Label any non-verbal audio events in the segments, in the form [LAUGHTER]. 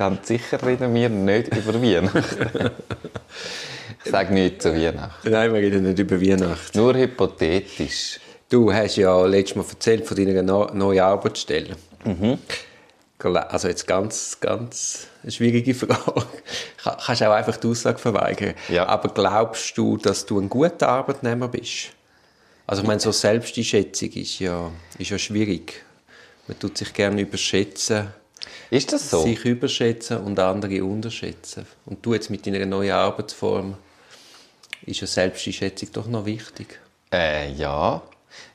Ganz sicher reden wir nicht über Weihnachten. [LAUGHS] ich sage nichts zu Weihnachten. Nein, wir reden nicht über Weihnachten. Nur hypothetisch. Du hast ja letztes Mal erzählt von deiner neuen Arbeitsstelle. Mhm. Also jetzt ganz, ganz eine schwierige [LAUGHS] Frage. Kannst auch einfach die Aussage verweigern. Ja. Aber glaubst du, dass du ein guter Arbeitnehmer bist? Also ich meine, so Selbsteinschätzung ist ja, ist ja schwierig. Man tut sich gerne überschätzen. Ist das so? Sich überschätzen und andere unterschätzen. Und du jetzt mit deiner neuen Arbeitsform, ist ja Selbsteinschätzung doch noch wichtig. Äh, ja.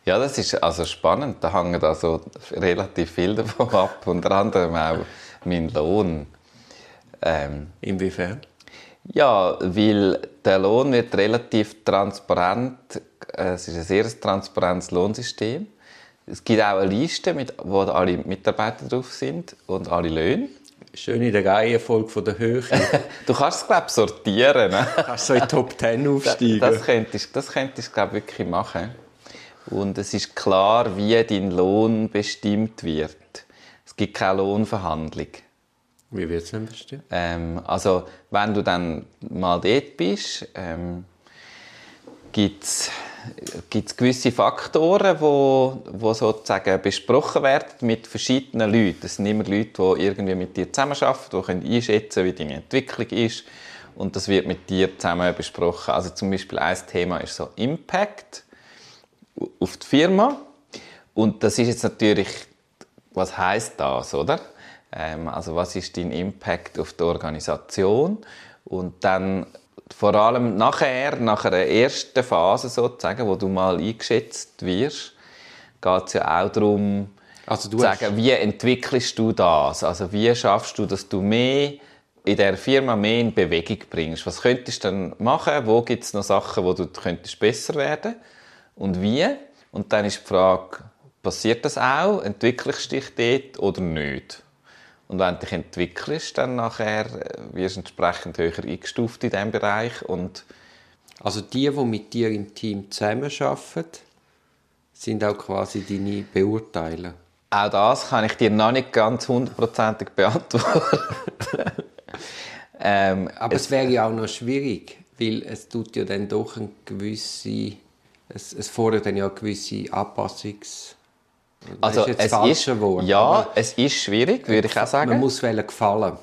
Ja, das ist also spannend. Da hängen also relativ viel davon ab. [LAUGHS] Unter anderem auch mein Lohn. Ähm, Inwiefern? ja, weil der Lohn wird relativ transparent. äh, Es ist ein sehr transparentes Lohnsystem. Es gibt auch eine Liste, mit, wo alle Mitarbeiter drauf sind und alle Löhne. Schön in der Reihenfolge von der Höhe. [LAUGHS] Du kannst es, glaube sortieren. Ne? Kannst so in die Top 10 aufsteigen. Das könntest, das könntest du, glaube ich, wirklich machen. Und es ist klar, wie dein Lohn bestimmt wird. Es gibt keine Lohnverhandlung. Wie wird es denn bestimmt? Ähm, also, wenn du dann mal dort bist, ähm, gibt es gewisse Faktoren, wo, wo sozusagen besprochen werden mit verschiedenen Leuten. Das sind immer Leute, die irgendwie mit dir zusammenarbeiten, die können einschätzen wie deine Entwicklung ist. Und das wird mit dir zusammen besprochen. Also zum Beispiel ein Thema ist so Impact auf die Firma. Und das ist jetzt natürlich, was heißt das, oder? Ähm, also was ist dein Impact auf die Organisation? Und dann vor allem nachher, nach einer ersten Phase sozusagen, wo du mal eingeschätzt wirst, geht es ja auch darum, Also du zu sagen, wie entwickelst du das? Also wie schaffst du, dass du mehr in der Firma mehr in Bewegung bringst? Was könntest du dann machen? Wo gibt es noch Sachen, wo du könntest besser werden? Und wie? Und dann ist die Frage, passiert das auch? Entwickelst du dich dort oder nicht? Und wenn du dich entwickelst, dann nachher äh, wirst du entsprechend höher eingestuft in diesem Bereich. Und Also die, die mit dir im Team zusammenarbeiten, sind auch quasi deine Beurteiler. auch das kann ich dir noch nicht ganz hundertprozentig [LAUGHS] beantworten. ähm, Aber es, wäre ja auch noch schwierig, weil es tut ja dann doch eine gewisse, es, es fordert dann ja eine gewisse Anpassungs... Also ist es ist, Wort, ja, es ist schwierig, würde ich auch sagen. Man muss wollen gefallen.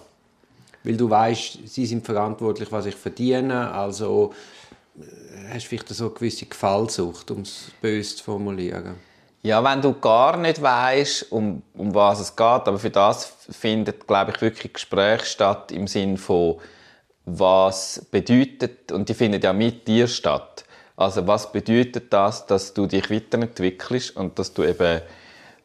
Weil du weißt, sie sind verantwortlich, was ich verdiene, also äh, hast du vielleicht so eine gewisse Gefallsucht, um es böse zu formulieren. Ja, wenn du gar nicht weißt, um, um was es geht, aber für das findet, glaube ich, wirklich Gespräch statt im Sinn von, was bedeutet, und die finden ja mit dir statt. Also, was bedeutet das, dass du dich weiterentwickelst und dass du eben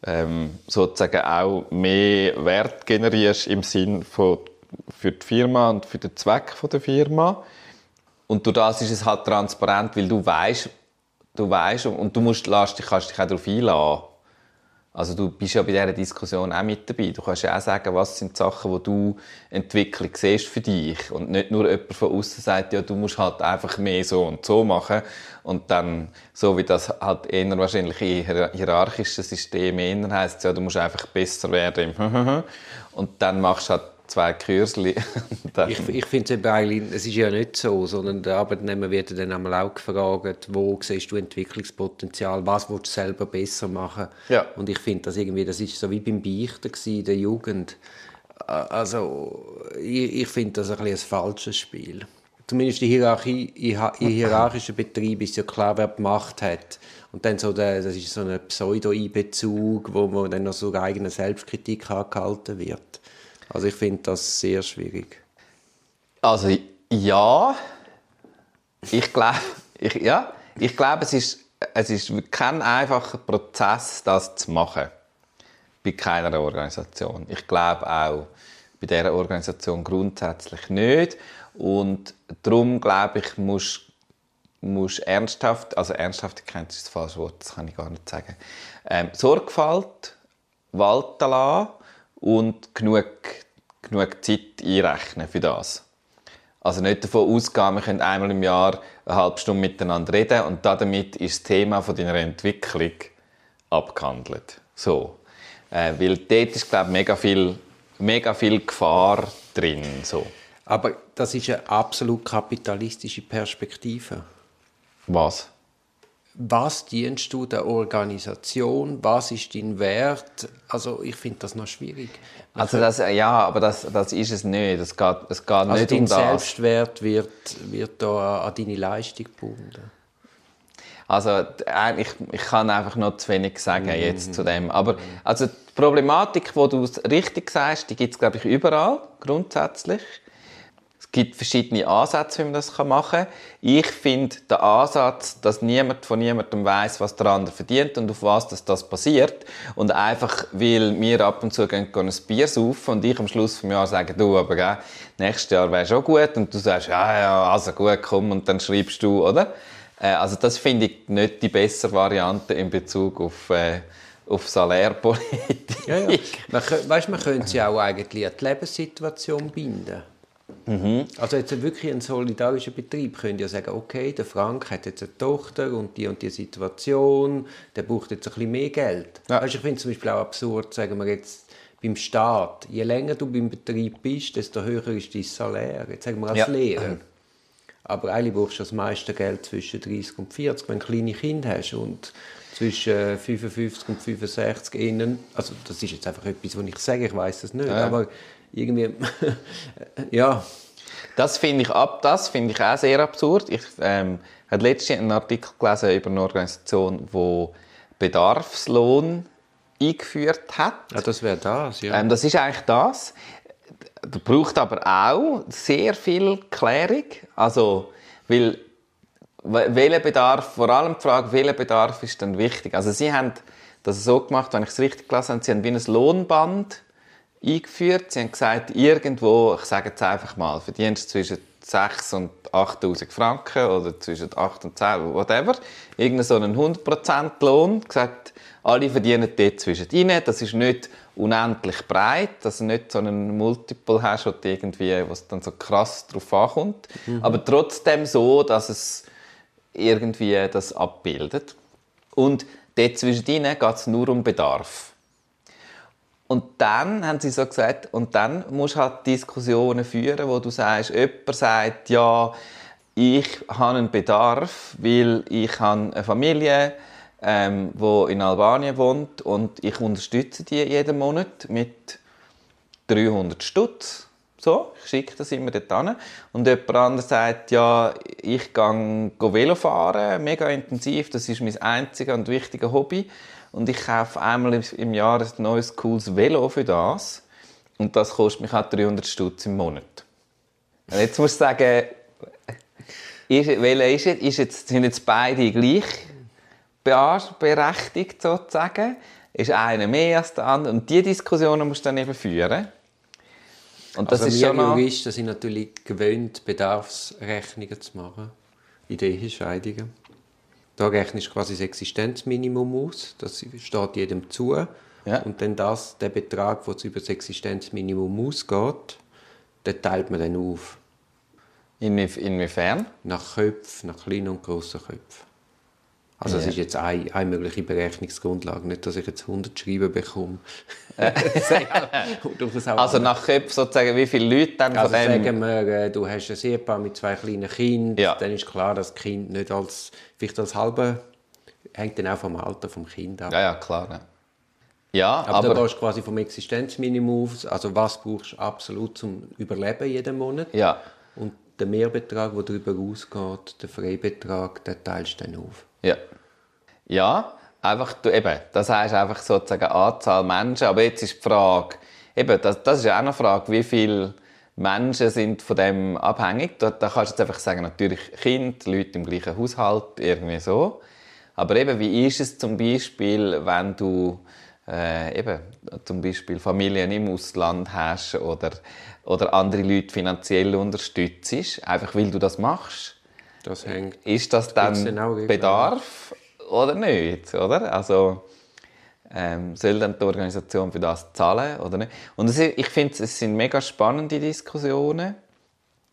ähm, sozusagen auch mehr Wert generierst im Sinn von für die Firma und für den Zweck von der Firma. Und durch das ist es halt transparent, weil du weißt, du weißt und du musst, lässt kannst dich auch darauf einlassen. Also du bist ja bei dieser Diskussion auch mit dabei. Du kannst ja auch sagen, was sind die Sachen, wo du Entwicklung siehst für dich. Und nicht nur jemand von außen sagt, ja, du musst halt einfach mehr so und so machen. Und dann, so wie das halt eher wahrscheinlich in hier- hierarchischen Systemen eher heisst, ja, du musst einfach besser werden [LAUGHS] Und dann machst du halt zwei Kürzli. [LAUGHS] Ich, ich finde es eben eigentlich, es ist ja nicht so, sondern der Arbeitnehmer wird dann einmal auch gefragt, wo siehst du Entwicklungspotenzial, was willst du selber besser machen. Ja. Und ich finde das irgendwie, das ist so wie beim Beichten in der Jugend. Also, ich, ich finde das ein, ein falsches Spiel. Zumindest die Hierarchie, in hi- in hierarchischen Betrieben ist ja klar, wer die Macht hat. Und dann so der, das ist so ein Pseudo-Einbezug, wo man dann noch so eigene Selbstkritik angehalten wird. Also ich finde das sehr schwierig. Also ja, ich glaube, ich, ja, ich glaube, es ist, es ist kein einfacher Prozess, das zu machen bei keiner Organisation. Ich glaube auch, bei dieser Organisation grundsätzlich nicht. Und darum, glaube ich, muss musst ernsthaft, also Ernsthaftigkeit ist das falsche Wort, das kann ich gar nicht sagen, ähm, Sorgfalt walten lassen und genug, genug Zeit einrechnen für das. Also nicht davon ausgehen, wir können einmal im Jahr eine halbe Stunde miteinander reden und damit ist das Thema von deiner Entwicklung abgehandelt. So. Äh, weil dort ist, glaube ich, mega viel, mega viel Gefahr drin. So. Aber das ist eine absolut kapitalistische Perspektive. Was? Was dienst du der Organisation? Was ist dein Wert? Also ich finde das noch schwierig. Also das, ja, aber das, das ist es nicht. Es geht, es geht also nicht dein um das. Selbstwert wird, wird da an deine Leistung gebunden. Also ich, ich kann einfach noch zu wenig sagen jetzt zu dem. Aber also die Problematik, wo du es richtig sagst, die gibt es glaube ich überall grundsätzlich. Es gibt verschiedene Ansätze, wie man das machen kann. Ich finde den Ansatz, dass niemand von niemandem weiß, was der andere verdient und auf was das, das passiert. Und einfach, weil wir ab und zu gehen, ein Bier saufen und ich am Schluss des Jahres sage, du, aber gell, nächstes Jahr wäre schon gut. Und du sagst, ja, ja, also gut, komm. Und dann schreibst du, oder? Äh, also das finde ich nicht die bessere Variante in Bezug auf, äh, auf Salärpolitik. Ja, ja. Man, weißt, man könnte sie auch eigentlich an die Lebenssituation binden. Also jetzt wirklich ein solidarischer Betrieb könnte ja sagen, okay, der Frank hat jetzt eine Tochter und die und die Situation, der braucht jetzt ein bisschen mehr Geld. Ja. Weißt, ich finde es zum Beispiel auch absurd, sagen wir jetzt beim Staat, je länger du beim Betrieb bist, desto höher ist dein Salär. Jetzt sagen wir als Ja. Lehrer. Aber eigentlich brauchst du das meiste Geld zwischen 30 und 40, wenn du kleine Kinder hast. Und zwischen 55 und 65 innen, also das ist jetzt einfach etwas, was ich sage, ich weiß das nicht, aber irgendwie, [LAUGHS] ja, Das finde ich ab, das finde ich auch sehr absurd. Ich ähm, habe letztens einen Artikel gelesen über eine Organisation, die Bedarfslohn eingeführt hat. ja das wäre das, ja. Ähm, das ist eigentlich das. Das braucht aber auch sehr viel Klärung. Also, weil we- welcher Bedarf, vor allem die Frage, welcher Bedarf ist dann wichtig? Also sie haben das so gemacht, wenn ich es richtig gelesen habe, sie haben wie ein Lohnband eingeführt. Sie haben gesagt, irgendwo, ich sage jetzt einfach mal, verdienst du zwischen 6 und 8000 Franken oder zwischen 8 und 10, whatever. Irgendeinen so einen 100% Lohn. Gesagt, alle verdienen dort zwischen rein. Das ist nicht unendlich breit, dass du nicht so einen Multiple hast, wo irgendwie, was dann so krass drauf ankommt. Aber trotzdem so, dass es irgendwie das abbildet. Und dort zwischendrin geht es nur um Bedarf. Und dann haben sie so gesagt, und dann musst du halt Diskussionen führen, wo du sagst, jemand sagt, ja, ich habe einen Bedarf, weil ich habe eine Familie, ähm, wo in Albanien wohnt und ich unterstütze die jeden Monat mit 300 Stutz. So, ich schicke das immer dort hin. Und jemand anderes sagt, ja, ich gehe Velo fahren, mega intensiv, das ist mein einziges und wichtiges Hobby. Und ich kaufe einmal im- Jahr ein neues, cooles Velo für das. Und das kostet mich auch 300 Stutz im Monat. Und jetzt musst du sagen, ist, welcher ist jetzt, ist jetzt, sind jetzt beide gleich berechtigt sozusagen? Ist einer mehr als der andere? Und diese Diskussionen musst du dann eben führen. Und das also ist wir schon. Juristen sind natürlich gewöhnt, Bedarfsrechnungen zu machen, in den Ehescheidungen. Da rechnest du quasi das Existenzminimum aus, das steht jedem zu. Ja. Und dann das, der Betrag, der über das Existenzminimum ausgeht, den teilt man dann auf. Inwie- Inwiefern? Nach Köpfen, nach kleinen und grossen Köpfen. Also das Ja. ist jetzt eine, eine mögliche Berechnungsgrundlage. Nicht, dass ich jetzt 100 Schreiben bekomme. [LAUGHS] Das Also nach Köpfen sozusagen, wie viele Leute dann Also von dem... sagen wir, äh, du hast ein Ehepaar mit zwei kleinen Kindern, Ja. dann ist klar, dass das Kind nicht als, vielleicht als halbe, hängt dann auch vom Alter vom Kind ab. Ja, ja, klar. Ja, ja aber, aber... da gehst du quasi vom Existenzminimum aus, also was brauchst du absolut zum Überleben jeden Monat. ja, Und der Mehrbetrag, der darüber ausgeht, der Freibetrag, den teilst du dann auf. Ja. Ja, einfach, du, eben, das heißt einfach sozusagen Anzahl Menschen. Aber jetzt ist die Frage, eben, das, das ist auch eine Frage, wie viele Menschen sind von dem abhängig. Da, da kannst du jetzt einfach sagen, natürlich Kinder, Leute im gleichen Haushalt, irgendwie so. Aber eben, wie ist es zum Beispiel, wenn du äh, eben, zum Beispiel Familien im Ausland hast oder, oder andere Leute finanziell unterstützt, einfach weil du das machst, Das hängt. ist das dann Bedarf oder nicht, oder? Also ähm, soll dann die Organisation für das zahlen oder nicht? Und ist- ich finde, es sind mega spannende Diskussionen.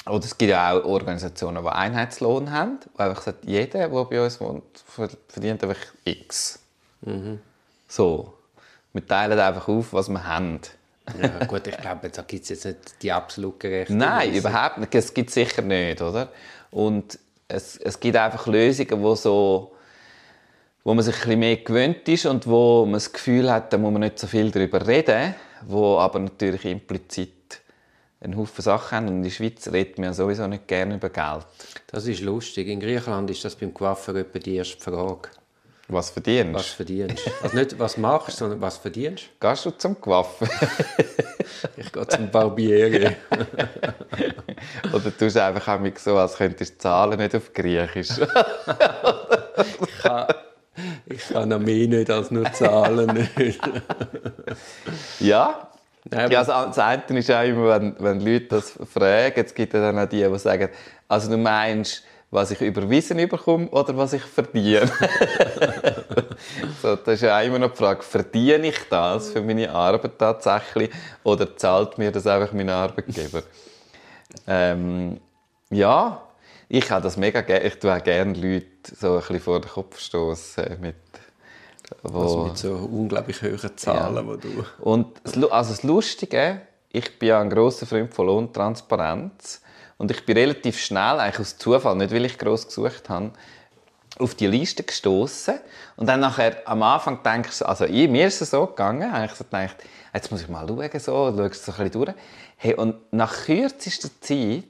Oder es gibt ja auch Organisationen, die Einheitslohn haben, wo einfach sagt, jeder, der bei uns wohnt, verdient einfach X. So. Wir teilen einfach auf, was wir haben. Ja, [LAUGHS] gut, ich glaube, da gibt es jetzt nicht die absolut gerechte Nein, überhaupt nicht. Das gibt es sicher nicht, oder? Und es, es gibt einfach Lösungen, wo so wo man sich ein bisschen mehr gewöhnt ist und wo man das Gefühl hat, da muss man nicht so viel darüber reden, wo aber natürlich implizit einen Haufen Sachen haben. Und in der Schweiz redet man sowieso nicht gerne über Geld. Das ist lustig. In Griechenland ist das beim Coiffeur etwa die erste Frage. Was verdienst Was verdienst du? Also nicht, was machst du, sondern was verdienst Gehst du zum Coiffeur? du? [LAUGHS] Ich gehe zum Barbiere. [LAUGHS] Oder tust du einfach auch so, als könntest du zahlen, nicht auf Griechisch? [LAUGHS] Ich kann, ich kann noch mehr nicht als nur zahlen. Nicht. ja, Nein, Ja, also das eine ist auch immer, wenn, wenn Leute das fragen, es gibt ja dann auch die, die sagen, also du meinst, was ich überwiesen bekomme oder was ich verdiene? [LAUGHS] so, das ist ja immer noch die Frage, verdiene ich das für meine Arbeit tatsächlich oder zahlt mir das einfach mein Arbeitgeber? ähm, ja, ich habe das mega gerne, ich tue auch gerne Leute so ein bisschen vor den Kopf stoßen mit wo, Also mit so unglaublich hohen Zahlen, die du... und also das Lustige, ich bin ja ein grosser Freund von Lohntransparenz und ich bin relativ schnell, eigentlich aus Zufall, nicht weil ich gross gesucht habe, auf die Liste gestoßen und dann nachher am Anfang denke ich, so- also ich, mir ist es so gegangen, eigentlich so gedacht, jetzt muss ich mal schauen, so, schaue es so ein bisschen durch. Hey, und nach kürzester Zeit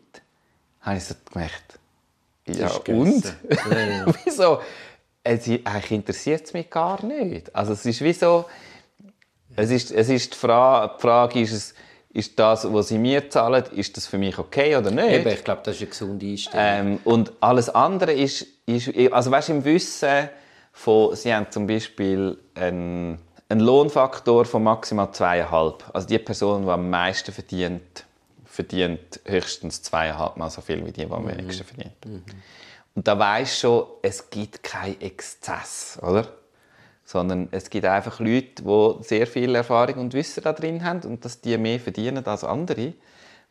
habe ich so gemerkt, ja und? ja. [LAUGHS] Wieso? Es, eigentlich interessiert es mich gar nicht. Also es ist wie so, es ist, es ist die, Frage, die Frage, ist, es, ist das, was sie mir zahlen, ist das für mich okay oder nicht? Eben, ich glaube, das ist eine gesunde Einstellung. Ähm, und alles andere ist, ist also weißt, im Wissen von, sie haben zum Beispiel einen, einen Lohnfaktor von maximal zweieinhalb. Also die Person, die am meisten verdient, verdient höchstens zweieinhalb Mal so viel wie die, die am wenigsten verdient. Und da weisst schon, es gibt keinen Exzess, oder? Sondern es gibt einfach Leute, die sehr viel Erfahrung und Wissen da drin haben und dass die mehr verdienen als andere,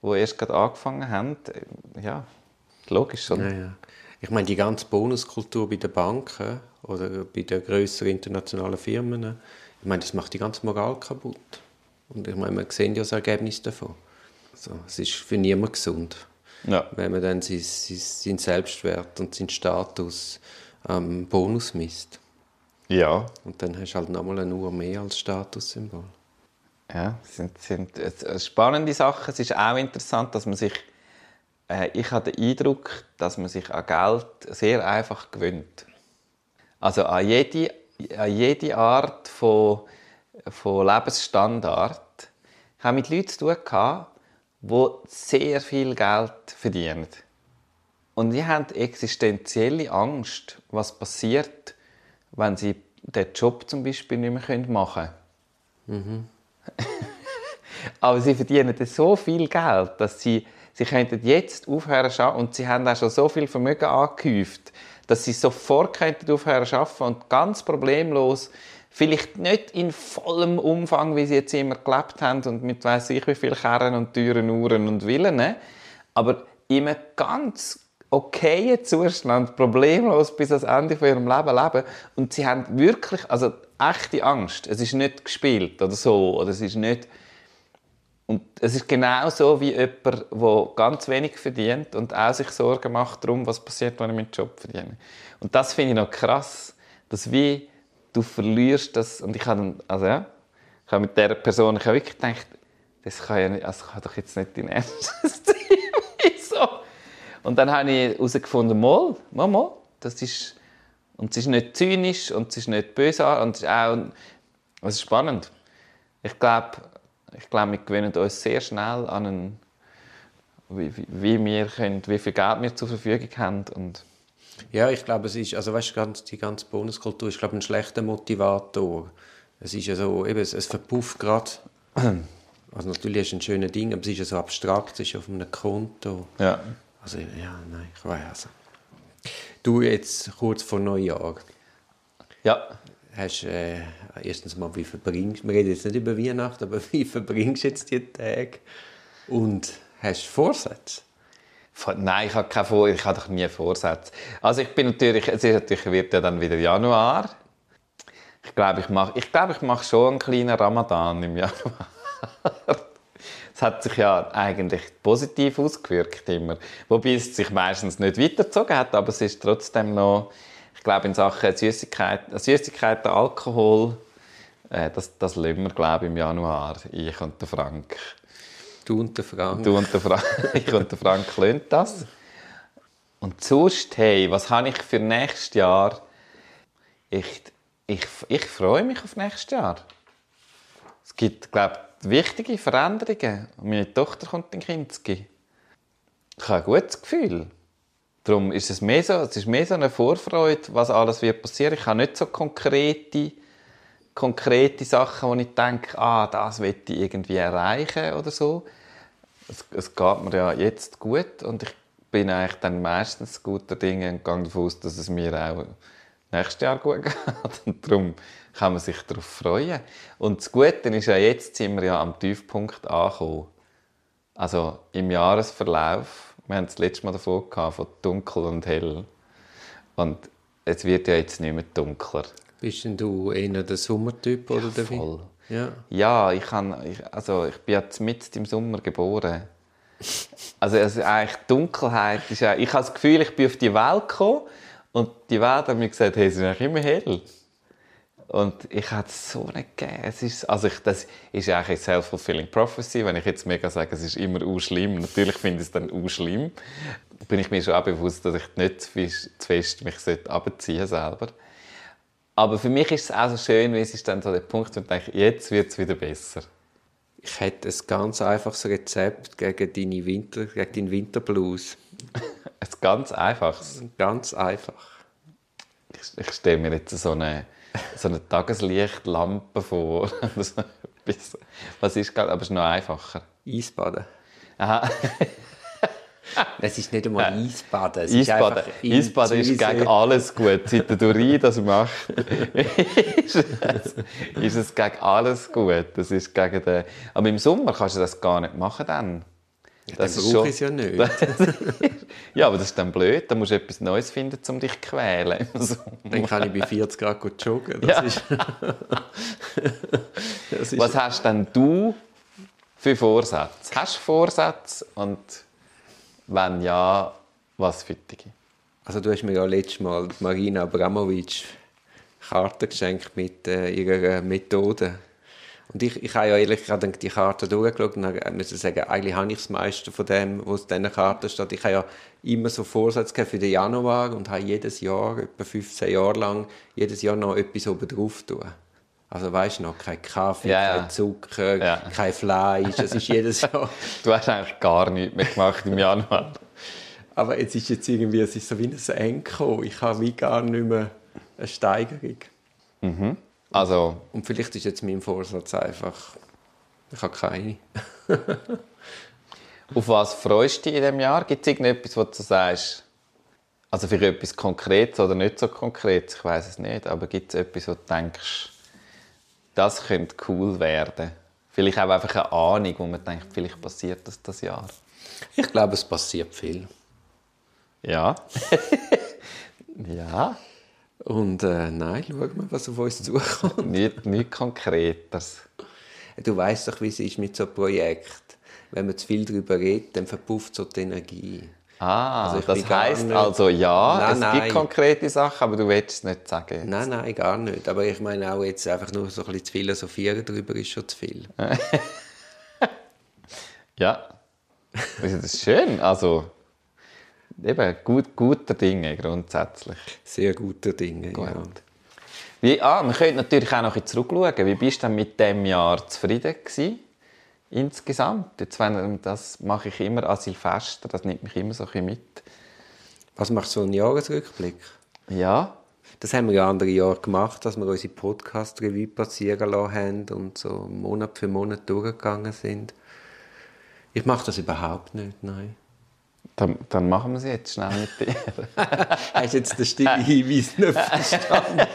die erst gerade angefangen haben. äh, Ja, logisch. Und Ja, ja. Ich meine, die ganze Bonuskultur bei den Banken oder bei den grösseren internationalen Firmen, ich meine, das macht die ganze Moral kaputt. Und ich meine, wir sehen ja das Ergebnis davon. Also, es ist für niemanden gesund, Ja. wenn man dann sein, sein, seinen Selbstwert und seinen Status am Bonus misst. Ja. Und dann hast du halt nochmal eine Uhr mehr als Statussymbol. Ja, es sind, sind spannende Sachen. Es ist auch interessant, dass man sich, äh, ich habe den Eindruck, dass man sich an Geld sehr einfach gewöhnt. Also an jede, an jede Art von, von Lebensstandard. Ich habe mit Leuten zu tun gehabt, die sehr viel Geld verdienen. Und die haben existenzielle Angst, was passiert, wenn sie den Job zum Beispiel nicht mehr machen können. [LAUGHS] Aber sie verdienen so viel Geld, dass sie, sie könnten jetzt aufhören zu arbeiten und sie haben auch schon so viel Vermögen angehäuft, dass sie sofort könnten aufhören zu arbeiten und ganz problemlos, vielleicht nicht in vollem Umfang, wie sie jetzt immer gelebt haben und mit weiß ich wie viel Kerren und teuren Uhren und Villen, ne? aber in einem ganz okayen Zustand, problemlos bis ans Ende von ihrem Leben leben und sie haben wirklich, also echte Angst. Es ist nicht gespielt oder so, oder es ist nicht und es ist genau so wie jemand, der ganz wenig verdient und auch sich Sorgen macht darum, was passiert, wenn ich meinen Job verdiene. Und das finde ich noch krass, dass wie du verlierst das und ich habe, also ja, ich habe mit dieser Person, ich habe wirklich gedacht, das kann ja nicht, also kann doch jetzt nicht dein Ernst sein. Und dann habe ich herausgefunden, mal, mal, mal, das ist, und es ist nicht zynisch und es ist nicht böse und es ist auch, es ist spannend. Ich glaube, ich glaube, wir gewöhnen uns sehr schnell an einen, wie, wie, wir können, wie viel Geld wir zur Verfügung haben und Ja, ich glaube, es ist, also weißt du, ganz, die ganze Bonuskultur ist, glaube ich, ein schlechter Motivator. es ist ja so, eben, es, es verpufft gerade. [CLEARS THROAT] Also natürlich ist es ein schönes Ding, aber es ist ja so abstrakt, es ist auf einem Konto. Ja. Also ja, nein, ich weiß also. Du jetzt kurz vor Neujahr, Ja. hast äh, erstens mal, wie verbringst wir reden jetzt nicht über Weihnachten, aber [LAUGHS] wie verbringst du jetzt die Tage? Und hast du Vorsätze? Vor- Nein, ich habe keine Vor ich habe doch nie Vorsätze. Also ich bin natürlich, es ist natürlich, wird ja dann wieder Januar. Ich glaube, ich mache, ich glaube, ich mache schon einen kleinen Ramadan im [LAUGHS] Januar. Hat sich ja eigentlich positiv ausgewirkt immer. Wobei es sich meistens nicht weitergezogen hat, aber es ist trotzdem noch, ich glaube, in Sachen Süßigkeiten, Süßigkeiten Alkohol, äh, das, das lassen wir, glaube ich, im Januar. Ich und der Frank. Du und der Frank. Du und der Frank, [LAUGHS] ich und der Frank löhnt das. Und sonst, hey, was habe ich für nächstes Jahr? Ich, ich, ich freue mich auf nächstes Jahr. Es gibt, glaube ich, wichtige Veränderungen. Meine Tochter kommt in Kinski. Ich habe ein gutes Gefühl. Darum ist es mehr so, es ist mehr so eine Vorfreude, was alles wird passieren. Ich habe nicht so konkrete, konkrete Sachen, wo ich denke, ah, das will ich irgendwie erreichen oder so. Es, es geht mir ja jetzt gut und ich bin eigentlich dann meistens guter Dinge und gehe davon aus, dass es mir auch nächstes Jahr gut geht. [LAUGHS] Und darum kann man sich darauf freuen. Und das Gute ist ja, jetzt sind wir ja am Tiefpunkt angekommen. Also im Jahresverlauf, wir haben das letzte Mal davon gehabt, von dunkel und hell. Und es wird ja jetzt nicht mehr dunkler. Bist denn du eher der Sommertyp oder der Win- voll. Ja. Ja, ich, kann, ich, also ich bin ja mitten im Sommer geboren. Also, also eigentlich Dunkelheit ist ja, ich habe das Gefühl, ich bin auf die Welt gekommen und die Welt hat mir gesagt, hey, ist eigentlich immer hell. Und ich hatte es so nicht gegeben. Es ist, also ich, das ist eigentlich eine self-fulfilling prophecy, wenn ich jetzt mega sage, es ist immer schlimm. Natürlich finde ich es dann schlimm. Bin ich mir schon auch bewusst, dass ich nicht zu fest- mich abziehen selber. Aber für mich ist es auch so schön, weil es ist dann so der Punkt, wo ich denke, jetzt wird es wieder besser. Ich hätte ein ganz einfaches Rezept gegen, deine Winter, gegen deinen Winterblues. Ist ganz einfaches. Ganz einfach. Ich, ich stelle mir jetzt so eine, so eine Tageslichtlampe vor. [LAUGHS] Was ist gerade, aber es ist noch einfacher. Eisbaden. Aha. [LAUGHS] Es ist nicht einmal Eisbaden. Es ist Eisbaden, einfach im Eisbaden ist gegen alles gut. Seit der Durin das macht, ist, es, [LAUGHS] ist es gegen alles gut. Das ist gegen den... Aber im Sommer kannst du das gar nicht machen dann. Das brauche ich es ja nicht. [LAUGHS] ja, aber das ist dann blöd. Da musst du etwas Neues finden, um dich zu quälen. Dann kann ich bei 40 Grad gut joggen. Das Ja. ist, [LAUGHS] das ist Was hast denn du für Vorsätze? Hast du Vorsätze? Und wenn ja, was für dich? Also du hast mir ja letztes Mal Marina Abramovic Karten geschenkt mit äh, ihrer Methode. Und ich, ich habe ja ehrlich gesagt die Karte durchgeschaut und habe- muss sagen, eigentlich habe ich das meiste von dem, was in diesen Karten steht. Ich habe ja immer so Vorsätze für den Januar und habe jedes Jahr, etwa 15 Jahre lang, jedes Jahr noch etwas oben drauf tun. Also weißt du noch, kein Kaffee, Ja, kein Zucker, Ja. kein Fleisch, es ist jedes [LAUGHS] Jahr... Du hast eigentlich gar nichts mehr gemacht im Januar. Aber jetzt ist jetzt irgendwie, es ist so wie ein Enko. Ich habe wie gar nicht mehr eine Steigerung. Also, Und vielleicht ist jetzt mein Vorsatz einfach, ich habe keine. [LAUGHS] auf was freust du dich in diesem Jahr? Gibt es irgendetwas, was du sagst? Also für etwas Konkretes oder nicht so Konkretes, ich weiß es nicht. Aber gibt es etwas, wo du denkst, das könnte cool werden? Vielleicht auch einfach eine Ahnung, wo man denkt, vielleicht passiert das das Jahr. Ich glaube, es passiert viel. Ja. [LAUGHS] ja. Und äh, nein, schau mal, was auf uns zukommt. [LAUGHS] Nicht, nicht Konkretes. Du weißt doch, wie es ist mit so einem Projekt. Wenn man zu viel darüber redet, dann verpufft so die Energie. Ah, Also das heisst nicht- also ja, Nein, es nein. gibt konkrete Sachen, aber du willst es nicht sagen. Nein, nein, gar nicht. Aber ich meine auch jetzt einfach nur so ein bisschen zu philosophieren darüber ist schon zu viel. [LAUGHS] Ja. Das ist schön. Also, eben, gut, guter Dinge grundsätzlich. Sehr gute Dinge, ja. Wie, ah, wir können natürlich auch noch ein zurückschauen. Wie bist du denn mit dem Jahr zufrieden gewesen? Insgesamt. Jetzt, wenn, das mache ich immer an Silvester, das nimmt mich immer so ein bisschen mit. Was macht so ein Jahresrückblick? Ja, Das haben wir ja andere Jahre gemacht, dass wir unsere Podcast-Revue passieren lassen haben und so Monat für Monat durchgegangen sind. Ich mache das überhaupt nicht, nein. Dann, dann machen wir es jetzt schnell mit dir. [LAUGHS] Hast du jetzt den stillen Hinweis nicht verstanden?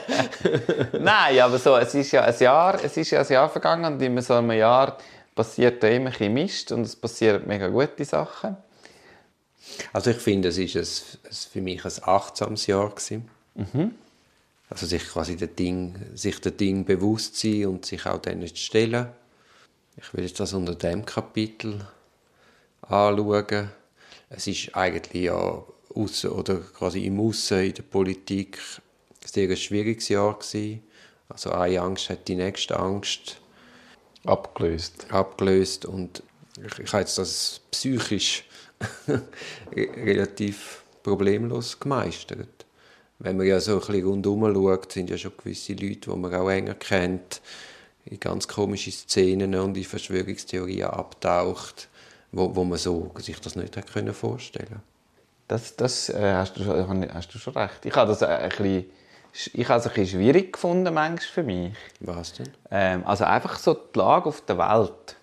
[LAUGHS] Nein, aber so, es ist ja ein Jahr, es ist ja ein Jahr vergangen und in so einem Jahr passiert da immer ein Mist und es passieren mega gute Sachen. Also ich finde, es ist ein, für mich ein achtsames Jahr gewesen. Mhm. Also sich quasi der Ding, sich der Ding bewusst sein und sich auch denen stellen. Ich will jetzt das unter dem Kapitel anschauen. Es ist eigentlich ja aussen, oder quasi im Aussen in der Politik ein sehr schwieriges Jahr gewesen. Also eine Angst hat die nächste Angst abgelöst. abgelöst und ich, ich habe jetzt das psychisch [LAUGHS] relativ problemlos gemeistert. Wenn man ja so ein bisschen rundherum schaut, sind ja schon gewisse Leute, die man auch enger kennt, in ganz komische Szenen und in Verschwörungstheorien abtaucht wo, wo man so sich das nicht hat können vorstellen Das, das äh, hast, du, hast du schon recht. Ich habe das ein bisschen, ich habe es ein bisschen schwierig gefunden, manchmal für mich. Was denn? Ähm, also einfach so die Lage auf der Welt.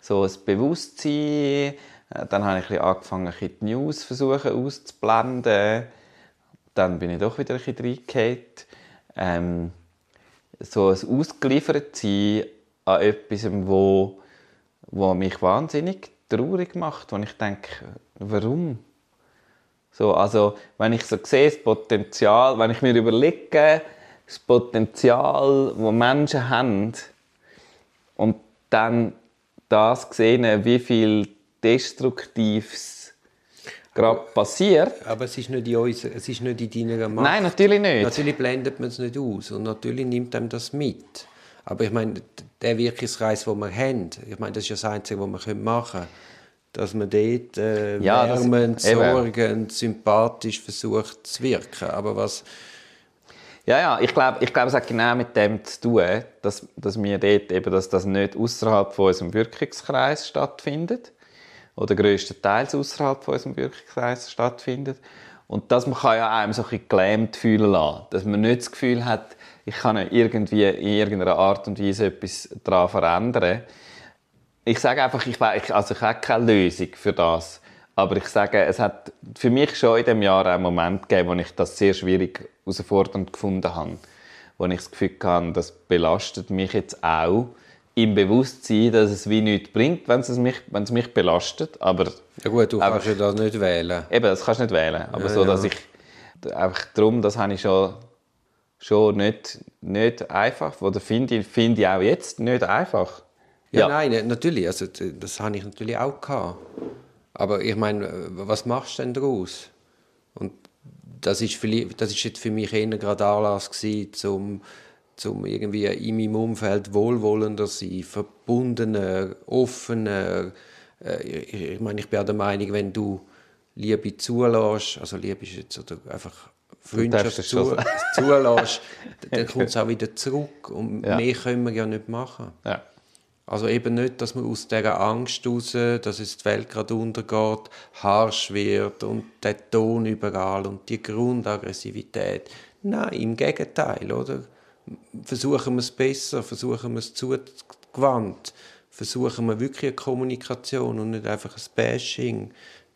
So ein Bewusstsein. Äh, dann habe ich ein bisschen angefangen, die News versuchen auszublenden. Dann bin ich doch wieder ein bisschen. Ähm, so ein ausgeliefert sein an etwas, wo wo mich wahnsinnig traurig macht, wo ich denke, warum? So, also, wenn ich so sehe, das Potenzial, wenn ich mir überlege, das Potenzial, das Menschen haben, und dann das sehen, wie viel Destruktives gerade passiert. Aber es ist nicht in uns, es ist nicht in deiner Macht. Nein, natürlich nicht. Natürlich blendet man es nicht aus und natürlich nimmt einem das mit. Aber ich meine, der Wirkungskreis, den wir haben, ich meine, das ist ja das Einzige, was wir machen können, dass man dort äh, ja, wärmend, sorgend, sympathisch versucht zu wirken. Aber was... Ja, ja, ich glaube, ich glaub, es hat genau mit dem zu tun, dass, dass wir dort eben, dass das nicht außerhalb von unserem Wirkungskreis stattfindet oder größtenteils außerhalb von unserem Wirkungskreis stattfindet und dass man kann ja einem so ein bisschen gelähmt fühlen lassen, dass man nicht das Gefühl hat, ich kann irgendwie in irgendeiner Art und Weise etwas daran verändern. Ich sage einfach, ich, also ich habe keine Lösung für das. Aber ich sage, es hat für mich schon in diesem Jahr einen Moment gegeben, wo ich das sehr schwierig herausfordernd gefunden habe. Wo ich das Gefühl hatte, das belastet mich jetzt auch im Bewusstsein, dass es wie nichts bringt, wenn es mich, wenn es mich belastet. Aber, ja gut, du kannst ja das nicht wählen. Eben, das kannst du nicht wählen. Aber ja, so, dass ja. ich einfach darum, das habe ich schon schon nicht, nicht einfach. Oder finde ich, find ich auch jetzt nicht einfach. Ja, ja, nein, natürlich. Also, das habe ich natürlich auch gehabt. Aber ich meine, was machst du denn daraus? Und das ist, das ist jetzt für mich eher gerade Anlass gewesen, zum, zum irgendwie in meinem Umfeld wohlwollender sein, verbundener, offener. Äh, ich meine, ich bin auch der Meinung, wenn du Liebe zulässt, also Liebe ist jetzt oder einfach Freundschaft zu, [LAUGHS] zulässt, dann [LAUGHS] kommt es auch wieder zurück. Und ja. mehr können wir ja nicht machen. Ja. Also eben nicht, dass man aus dieser Angst raus, dass es die Welt gerade untergeht, harsch wird und der Ton überall und die Grundaggressivität. Nein, im Gegenteil, oder? Versuchen wir es besser, versuchen wir es zugewandt, versuchen wir wirklich eine Kommunikation und nicht einfach ein Bashing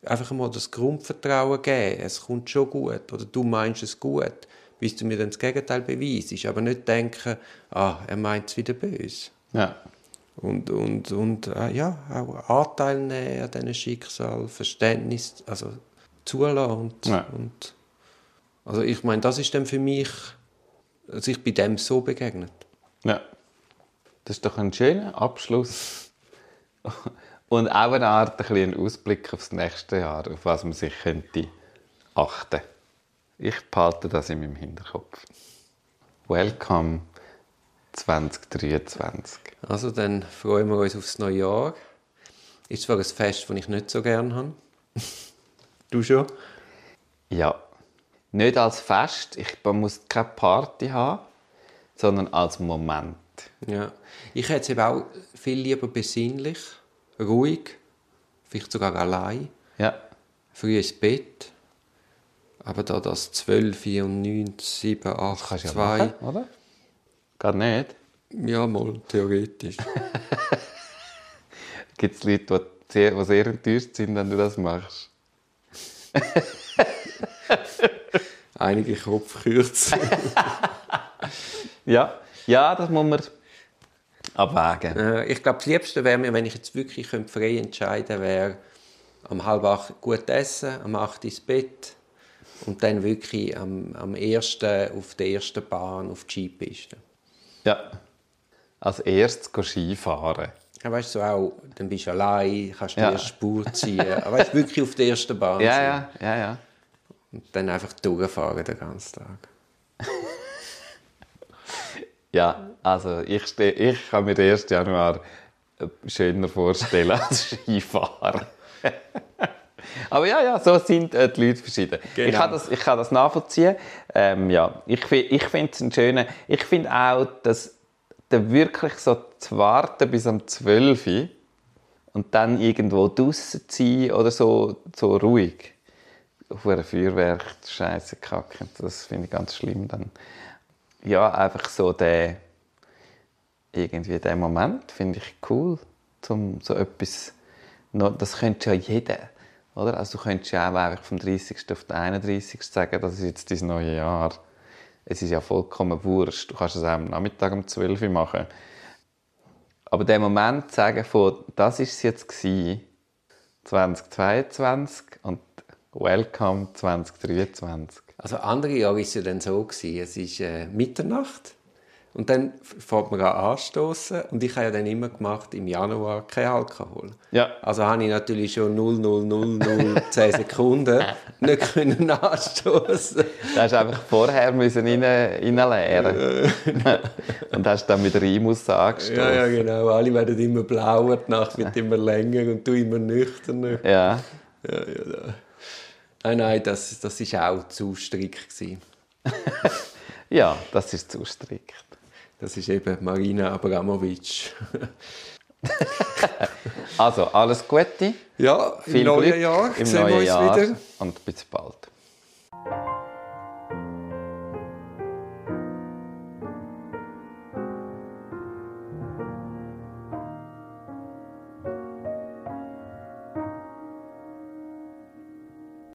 einfach mal das Grundvertrauen geben, es kommt schon gut oder du meinst es gut, bis du mir dann das Gegenteil beweist. Aber nicht denken, ah, er meint es wieder böse. Ja. Und, und, und äh, ja, auch Anteil nehmen an diesem Schicksal, Verständnis, also zulassen. Und, ja. und, also ich meine, das ist dann für mich, also ich bin dem so begegnet. Ja. Das ist doch ein schöner Abschluss und auch eine Art ein einen Ausblick aufs nächste Jahr, auf was man sich könnte achten Ich behalte das in meinem Hinterkopf. Welcome 2023. Also dann freuen wir uns aufs neue Jahr. Ist zwar ein Fest, das ich nicht so gerne habe. [LAUGHS] du schon? Ja. Nicht als Fest. Ich muss keine Party haben, sondern als Moment. Ja. Ich hätte es eben auch viel lieber besinnlich ruhig, vielleicht sogar allein. Ja. Früh ins Bett. Aber da das 12 und 9, 7, 8, Kannst du ja 2. machen, oder? Geht nicht. Ja, mal theoretisch. [LAUGHS] Gibt es Leute, die sehr, die sehr enttäuscht sind, wenn du das machst? [LAUGHS] Einige Kopfkürze. [LAUGHS] Ja, ja das muss man abwägen. Äh, ich glaube, das Liebste wäre mir, wenn ich jetzt wirklich könnte frei entscheiden wäre, am halb acht gut essen, am acht ins Bett und dann wirklich am, am ersten auf der ersten Bahn auf die Skipiste. Ja. Als erstes Skifahren. Ja, weißt du, auch, dann bist du allein, kannst die Ja. erste Spur ziehen. [LAUGHS] Aber weißt du, wirklich auf der ersten Bahn Ja, ja, ja, ja. Und dann einfach durchfahren den ganzen Tag. Ja, also ich, ich kann mir den 1. Januar äh, schöner vorstellen [LAUGHS] als Skifahren. [LAUGHS] Aber ja, ja, so sind äh, die Leute verschieden. Genau. Ich, kann das, ich kann das nachvollziehen. Ähm, ja, ich ich finde es einen schönen... Ich finde auch, dass da wirklich so zu warten bis am 12 Uhr und dann irgendwo draußen zu sein oder so, so ruhig. Auf einem Feuerwerk, Scheiße kacken, das finde ich ganz schlimm. Dann, ja, einfach so der irgendwie der Moment finde ich cool, zum so etwas, das könnte ja jeder, oder? Also du könntest ja auch einfach vom 30. auf den 31. sagen, das ist jetzt dein neue Jahr. Es ist ja vollkommen wurscht. Du kannst es auch am Nachmittag um 12 Uhr machen. Aber der Moment zu sagen von, das ist es jetzt gewesen, 2022 und Welcome 2023. Also andere Jahre war es ja dann so, gewesen, es ist äh, Mitternacht und dann fährt man an anstoßen und ich habe ja dann immer gemacht, im Januar kein Alkohol. Ja. Also habe ich natürlich schon 0,0010 [LAUGHS] Sekunden nicht können anstoßen. Da hast du einfach vorher müssen rein, reinleeren [LAUGHS] Und hast dann mit Rimus angestoßen. Ja, ja, genau. Alle werden immer blauer, die Nacht wird [LAUGHS] immer länger und du immer nüchterner. ja. Nein, nein, das, das ist auch zu strikt. [LAUGHS] Ja, das ist zu strikt. Das ist eben Marina Abramovic. [LAUGHS] Also, alles Gute. Ja, im Viel neuen Glück Jahr im sehen neuen wir uns Jahr wieder. und bis bald.